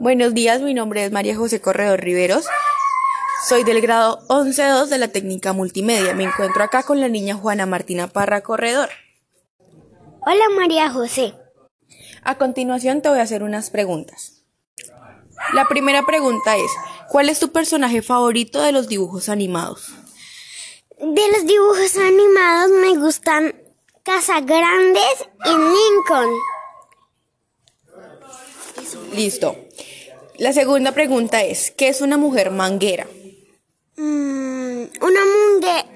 Buenos días, mi nombre es María José Corredor Riveros. Soy del grado 11.2 de la técnica multimedia. Me encuentro acá con la niña Juana Martina Parra Corredor. Hola María José. A continuación te voy a hacer unas preguntas. La primera pregunta es, ¿cuál es tu personaje favorito de los dibujos animados? De los dibujos animados me gustan Casagrandes y Lincoln. Listo. La segunda pregunta es, ¿qué es una mujer manguera? Mm, una,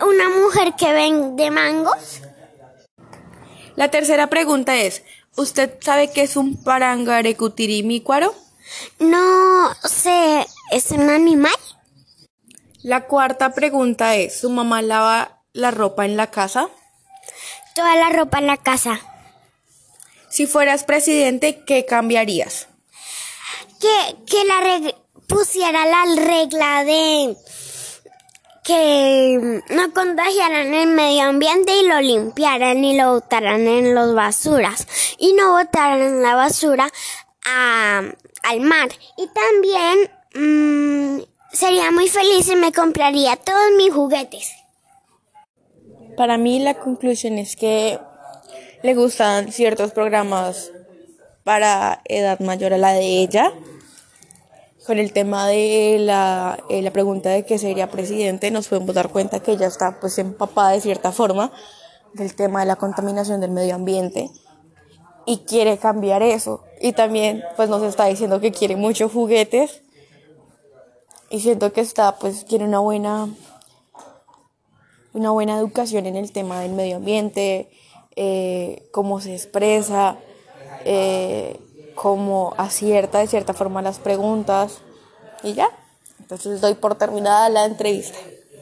una mujer que vende mangos. La tercera pregunta es, ¿usted sabe qué es un parangarecutirimícuaro? No sé, ¿es un animal? La cuarta pregunta es, ¿su mamá lava la ropa en la casa? Toda la ropa en la casa. Si fueras presidente, ¿qué cambiarías? Que, que la pusiera la regla de que no contagiaran el medio ambiente y lo limpiaran y lo botaran en las basuras y no botaran la basura al mar. Y también mm, sería muy feliz y me compraría todos mis juguetes. Para mí la conclusión es que le gustan ciertos programas para edad mayor a la de ella. Con el tema de la, eh, la pregunta de que sería presidente, nos podemos dar cuenta que ella está pues empapada de cierta forma del tema de la contaminación del medio ambiente y quiere cambiar eso. Y también pues nos está diciendo que quiere muchos juguetes y siento que está pues quiere una buena una buena educación en el tema del medio ambiente, eh, cómo se expresa, eh, cómo acierta de cierta forma las preguntas y ya. Entonces doy por terminada la entrevista.